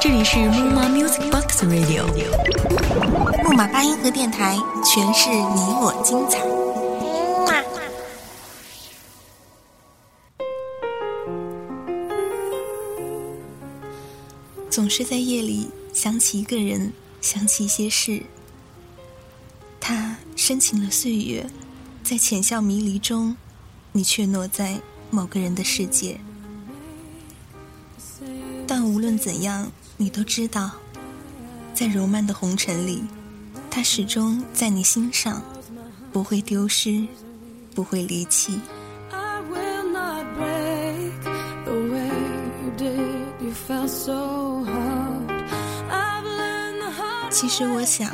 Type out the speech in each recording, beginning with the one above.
这里是木马 Music Box Radio，木马八音盒电台，诠释你我精彩。总是在夜里想起一个人，想起一些事。他深情了岁月，在浅笑迷离中，你却落在某个人的世界。怎样，你都知道，在柔曼的红尘里，他始终在你心上，不会丢失，不会离弃。其实我想，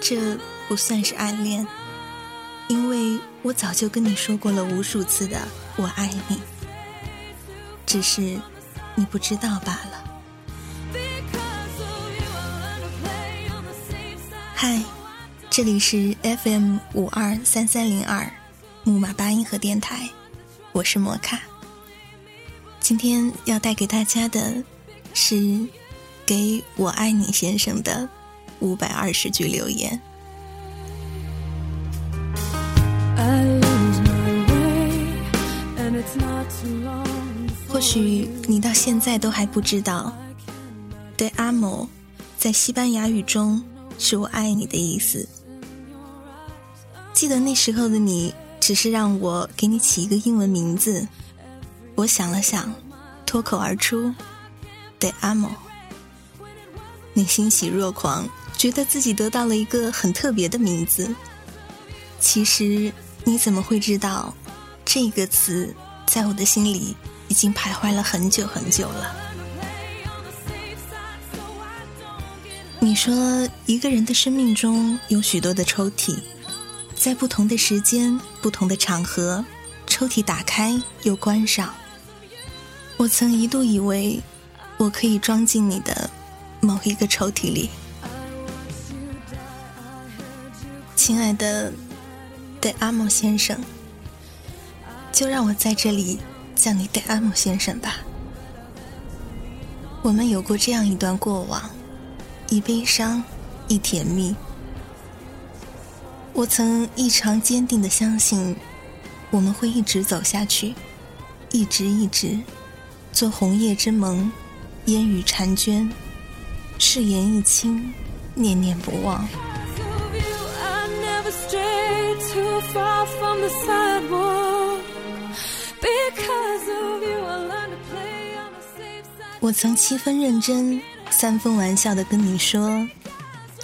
这不算是暗恋，因为我早就跟你说过了无数次的“我爱你”，只是你不知道罢了。嗨，这里是 FM 五二三三零二木马八音盒电台，我是摩卡。今天要带给大家的是给我爱你先生的。五百二十句留言。或许你到现在都还不知道，“de amo” 在西班牙语中是我爱你的意思。记得那时候的你，只是让我给你起一个英文名字。我想了想，脱口而出：“de amo”。你欣喜若狂。觉得自己得到了一个很特别的名字。其实你怎么会知道，这个词在我的心里已经徘徊了很久很久了？你说一个人的生命中有许多的抽屉，在不同的时间、不同的场合，抽屉打开又关上。我曾一度以为，我可以装进你的某一个抽屉里。亲爱的，戴阿莫先生，就让我在这里叫你戴阿莫先生吧。我们有过这样一段过往，一悲伤，一甜蜜。我曾异常坚定的相信，我们会一直走下去，一直一直，做红叶之盟，烟雨婵娟，誓言一清，念念不忘。我曾七分认真，三分玩笑的跟你说，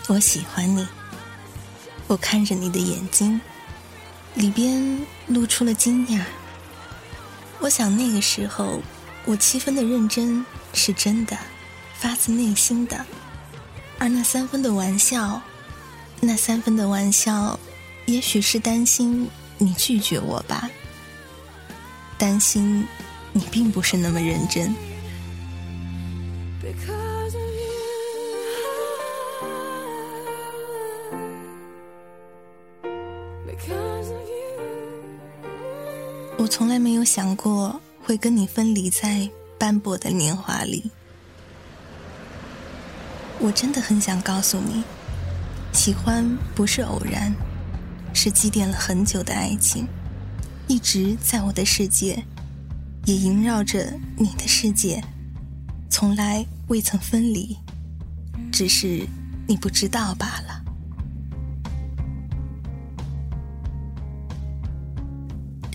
我喜欢你。我看着你的眼睛，里边露出了惊讶。我想那个时候，我七分的认真是真的，发自内心的，而那三分的玩笑，那三分的玩笑。也许是担心你拒绝我吧，担心你并不是那么认真。从来没有想过会跟你分离在斑驳的年华里。我真的很想告诉你，喜欢不是偶然。是积淀了很久的爱情，一直在我的世界，也萦绕着你的世界，从来未曾分离，只是你不知道罢了。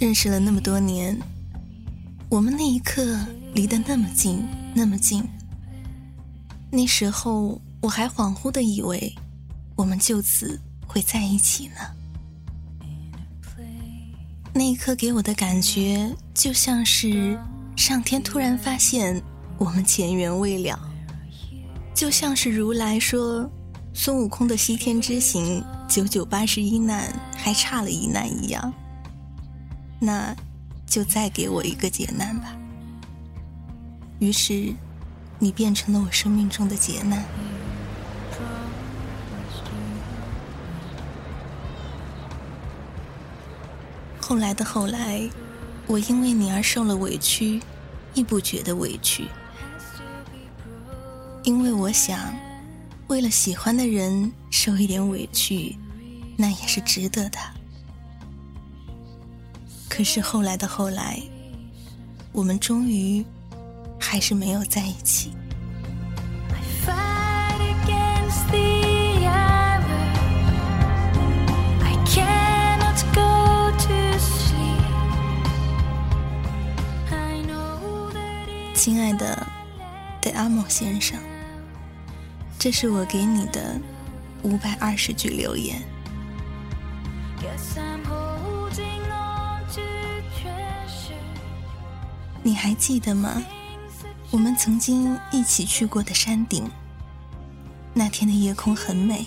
认识了那么多年，我们那一刻离得那么近，那么近。那时候我还恍惚的以为，我们就此会在一起呢。那一刻给我的感觉，就像是上天突然发现我们前缘未了，就像是如来说孙悟空的西天之行九九八十一难还差了一难一样。那，就再给我一个劫难吧。于是，你变成了我生命中的劫难。后来的后来，我因为你而受了委屈，亦不觉得委屈。因为我想，为了喜欢的人受一点委屈，那也是值得的。可是后来的后来，我们终于还是没有在一起。亲爱的德阿莫先生，这是我给你的五百二十句留言。你还记得吗？我们曾经一起去过的山顶。那天的夜空很美，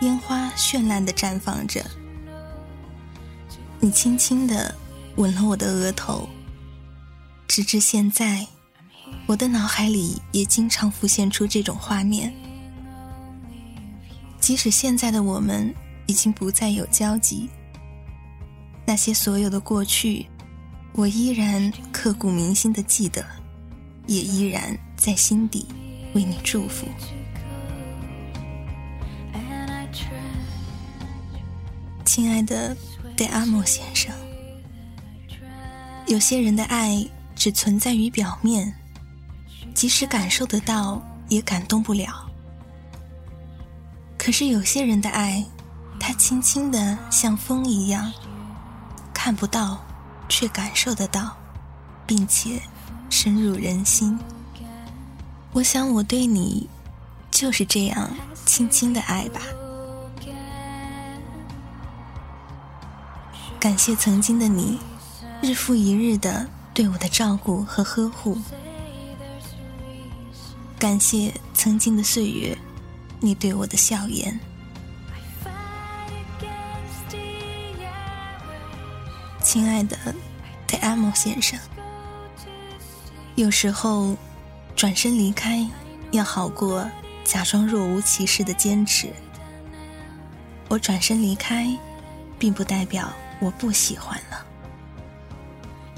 烟花绚烂的绽放着。你轻轻的吻了我的额头，直至现在。我的脑海里也经常浮现出这种画面，即使现在的我们已经不再有交集，那些所有的过去，我依然刻骨铭心的记得，也依然在心底为你祝福，亲爱的戴阿莫先生。有些人的爱只存在于表面。即使感受得到，也感动不了。可是有些人的爱，它轻轻的像风一样，看不到，却感受得到，并且深入人心。我想我对你，就是这样轻轻的爱吧。感谢曾经的你，日复一日的对我的照顾和呵护。感谢曾经的岁月，你对我的笑颜。亲爱的戴安姆先生，有时候转身离开要好过假装若无其事的坚持。我转身离开，并不代表我不喜欢了，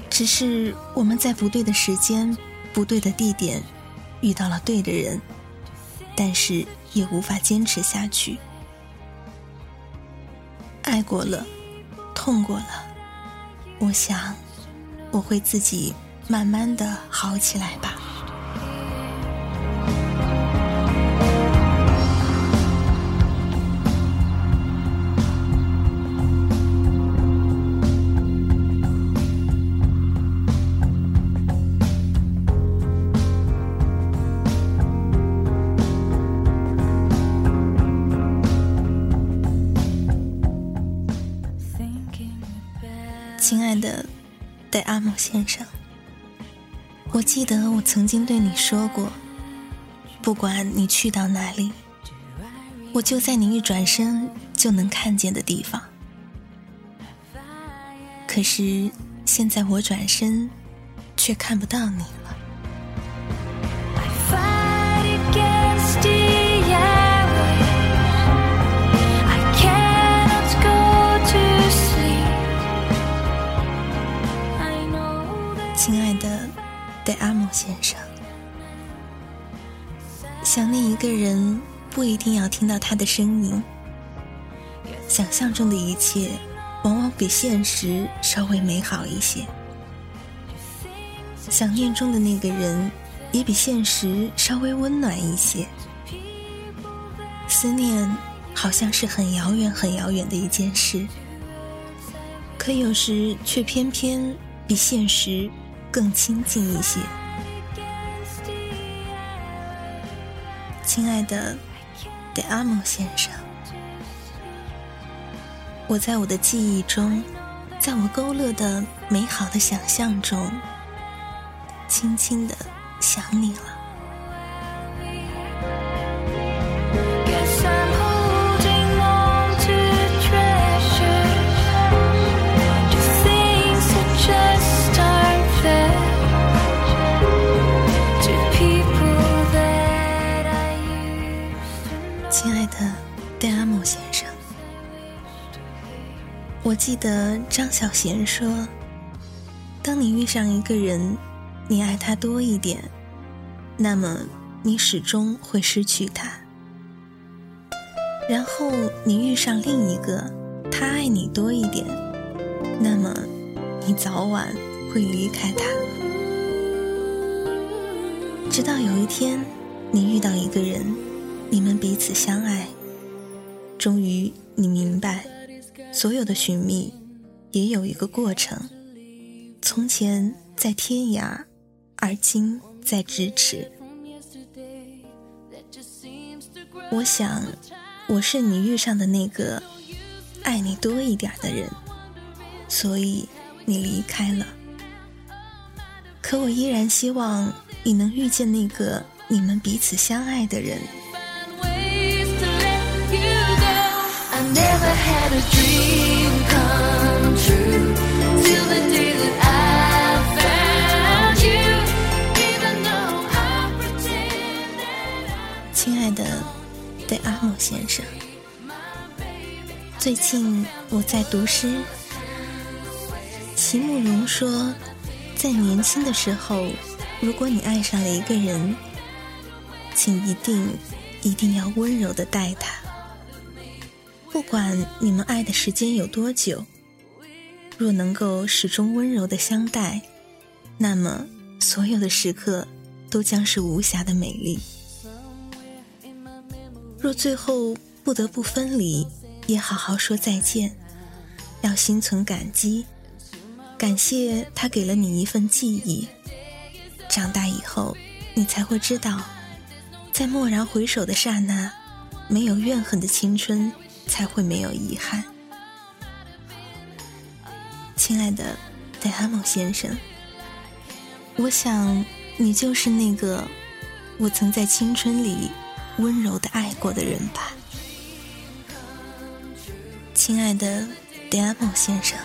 只是我们在不对的时间、不对的地点。遇到了对的人，但是也无法坚持下去。爱过了，痛过了，我想我会自己慢慢的好起来吧。莫先生，我记得我曾经对你说过，不管你去到哪里，我就在你一转身就能看见的地方。可是现在我转身，却看不到你了。先生，想念一个人不一定要听到他的声音。想象中的一切，往往比现实稍微美好一些。想念中的那个人，也比现实稍微温暖一些。思念好像是很遥远、很遥远的一件事，可有时却偏偏比现实。更亲近一些，亲爱的德阿蒙先生，我在我的记忆中，在我勾勒的美好的想象中，轻轻的想你了。记得张小娴说：“当你遇上一个人，你爱他多一点，那么你始终会失去他。然后你遇上另一个，他爱你多一点，那么你早晚会离开他。直到有一天，你遇到一个人，你们彼此相爱，终于你明白，所有的寻觅也有一个过程。从前在天涯，而今在咫尺。我想，我是你遇上的那个爱你多一点的人，所以你离开了。可我依然希望。你能遇见那个你们彼此相爱的人。亲爱的对阿木先生，最近我在读诗。席慕容说，在年轻的时候。如果你爱上了一个人，请一定一定要温柔的待他。不管你们爱的时间有多久，若能够始终温柔的相待，那么所有的时刻都将是无瑕的美丽。若最后不得不分离，也好好说再见，要心存感激，感谢他给了你一份记忆。长大以后，你才会知道，在蓦然回首的刹那，没有怨恨的青春才会没有遗憾。亲爱的戴安姆先生，我想你就是那个我曾在青春里温柔的爱过的人吧。亲爱的戴安姆先生。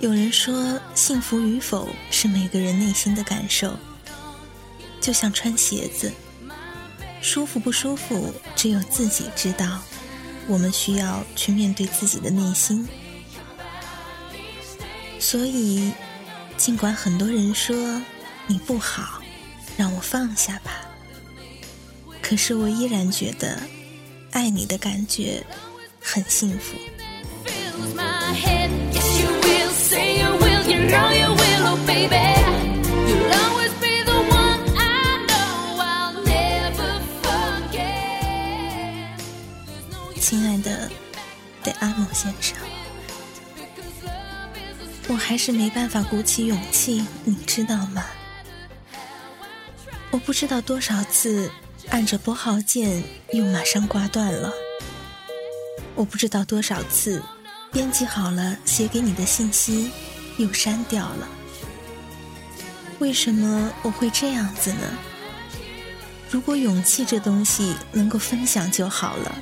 有人说，幸福与否是每个人内心的感受，就像穿鞋子，舒服不舒服只有自己知道。我们需要去面对自己的内心。所以，尽管很多人说你不好，让我放下吧。可是我依然觉得，爱你的感觉很幸福。阿莫先生，我还是没办法鼓起勇气，你知道吗？我不知道多少次按着拨号键，又马上挂断了。我不知道多少次编辑好了写给你的信息。又删掉了，为什么我会这样子呢？如果勇气这东西能够分享就好了。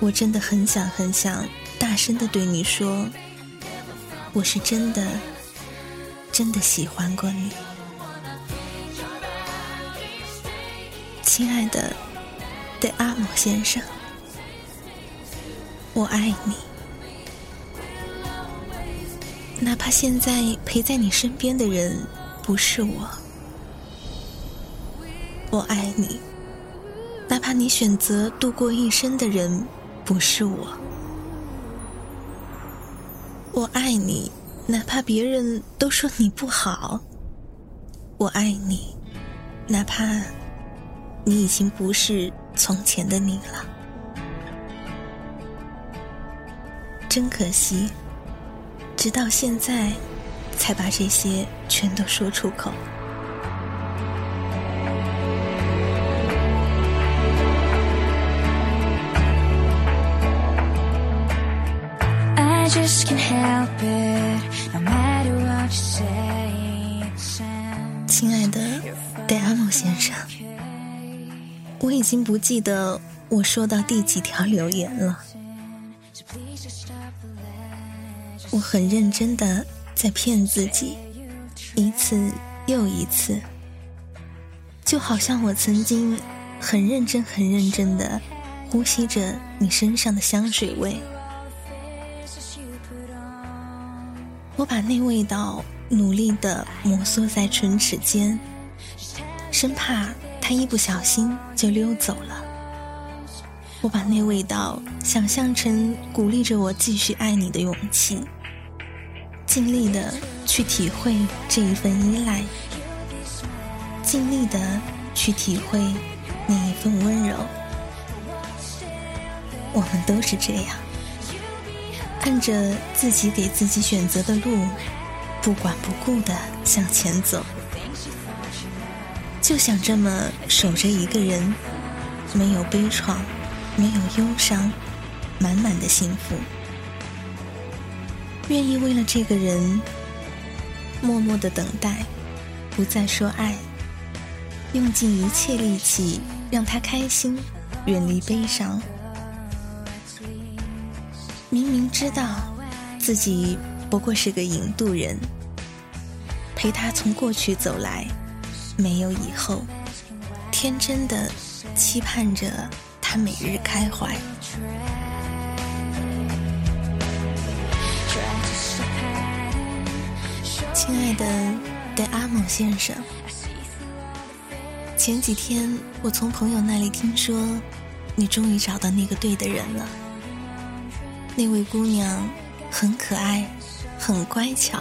我真的很想很想大声的对你说，我是真的真的喜欢过你，亲爱的对阿姆先生，我爱你。哪怕现在陪在你身边的人不是我，我爱你。哪怕你选择度过一生的人不是我，我爱你。哪怕别人都说你不好，我爱你。哪怕你已经不是从前的你了，真可惜。直到现在，才把这些全都说出口。Just can help it no matter what you say it's 亲爱的戴阿诺先生我已经不记得我说到第几条留言了我很认真的在骗自己一次又一次就好像我曾经很认真、很认真的呼吸着你身上的香水味。我把那味道努力的摩挲在唇齿间，生怕他一不小心就溜走了。我把那味道想象成鼓励着我继续爱你的勇气，尽力的去体会这一份依赖，尽力的去体会那一份温柔。我们都是这样，按着自己给自己选择的路，不管不顾的向前走。就想这么守着一个人，没有悲怆，没有忧伤，满满的幸福。愿意为了这个人，默默的等待，不再说爱，用尽一切力气让他开心，远离悲伤。明明知道自己不过是个引渡人，陪他从过去走来。没有以后，天真的期盼着他每日开怀。亲爱的戴阿蒙先生，前几天我从朋友那里听说，你终于找到那个对的人了。那位姑娘很可爱，很乖巧，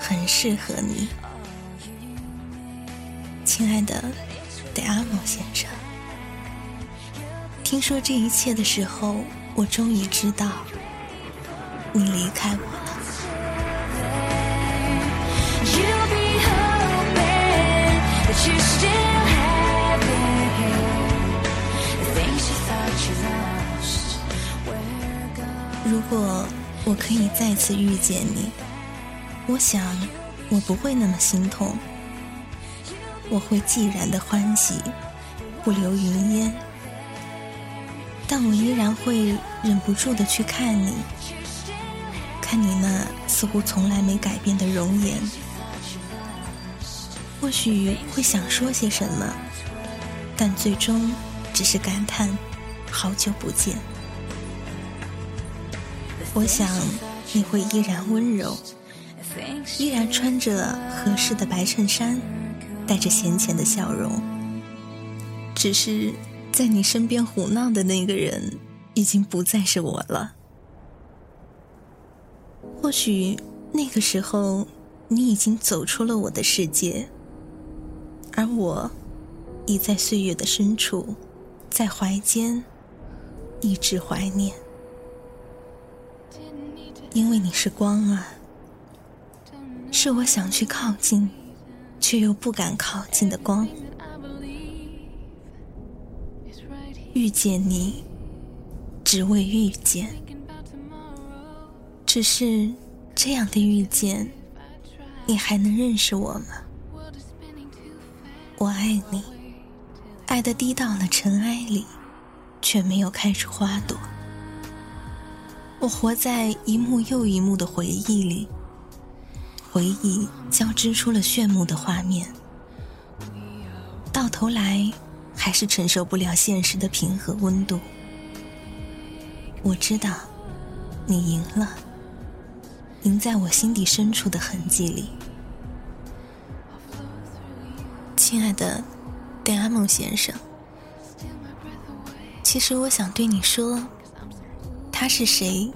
很适合你。亲爱的戴阿莫先生，听说这一切的时候，我终于知道你离开我可以再次遇见你，我想我不会那么心痛。我会寂然的欢喜，不留云烟，但我依然会忍不住的去看你，看你那似乎从来没改变的容颜。或许会想说些什么，但最终只是感叹好久不见。我想你会依然温柔，依然穿着合适的白衬衫。带着浅浅的笑容，只是在你身边胡闹的那个人，已经不再是我了。或许那个时候，你已经走出了我的世界，而我，已在岁月的深处，在怀间，一直怀念。因为你是光啊，是我想去靠近。却又不敢靠近的光，遇见你，只为遇见。只是这样的遇见，你还能认识我吗？我爱你，爱的低到了尘埃里，却没有开出花朵。我活在一幕又一幕的回忆里。回忆交织出了炫目的画面，到头来还是承受不了现实的平和温度。我知道，你赢了，赢在我心底深处的痕迹里。亲爱的戴阿蒙先生，其实我想对你说，他是谁，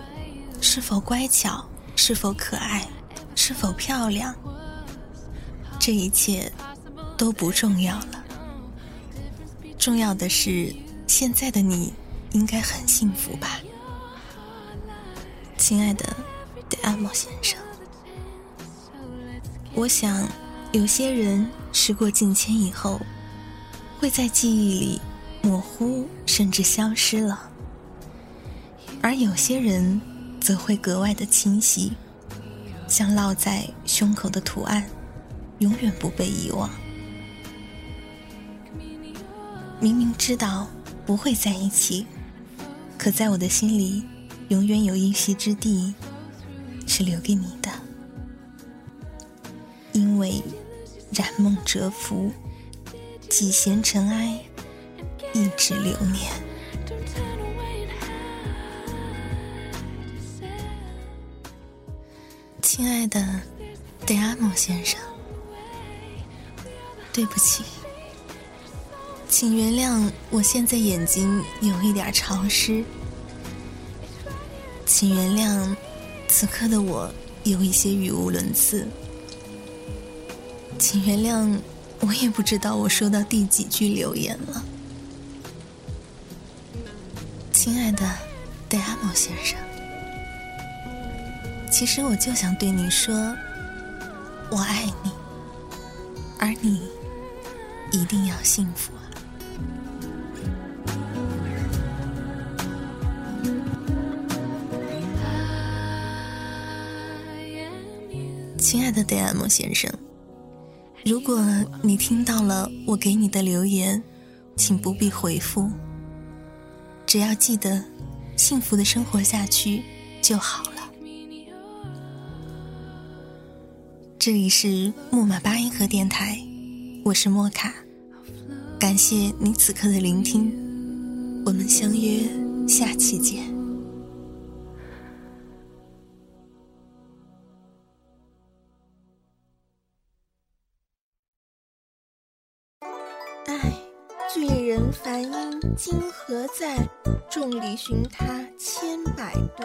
是否乖巧，是否可爱。是否漂亮？这一切都不重要了。重要的是，现在的你应该很幸福吧，亲爱的戴阿莫先生。我想，有些人时过境迁以后，会在记忆里模糊，甚至消失了；而有些人则会格外的清晰。像烙在胸口的图案，永远不被遗忘。明明知道不会在一起，可在我的心里，永远有一席之地是留给你的。因为染梦蛰伏，几闲尘埃，一直流年。亲爱的戴阿莫先生，对不起，请原谅我现在眼睛有一点潮湿，请原谅此刻的我有一些语无伦次，请原谅我也不知道我说到第几句留言了，亲爱的戴阿莫先生，其实我就想对你说，我爱你，而你一定要幸福。亲爱的戴安莫先生，如果你听到了我给你的留言，请不必回复，只要记得幸福的生活下去就好这里是木马八音盒电台，我是莫卡，感谢你此刻的聆听，我们相约下期见。唉，醉人梵音今何在？众里寻他千百度，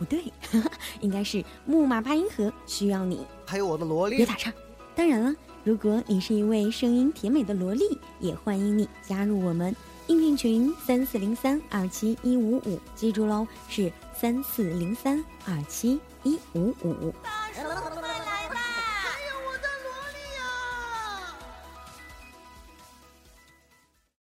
不对，应该是木马八音盒需要你。还有我的萝莉，别打岔。当然了，如果你是一位声音甜美的萝莉，也欢迎你加入我们应聘群三四零三二七一五五，记住喽，是三四零三二七一五五。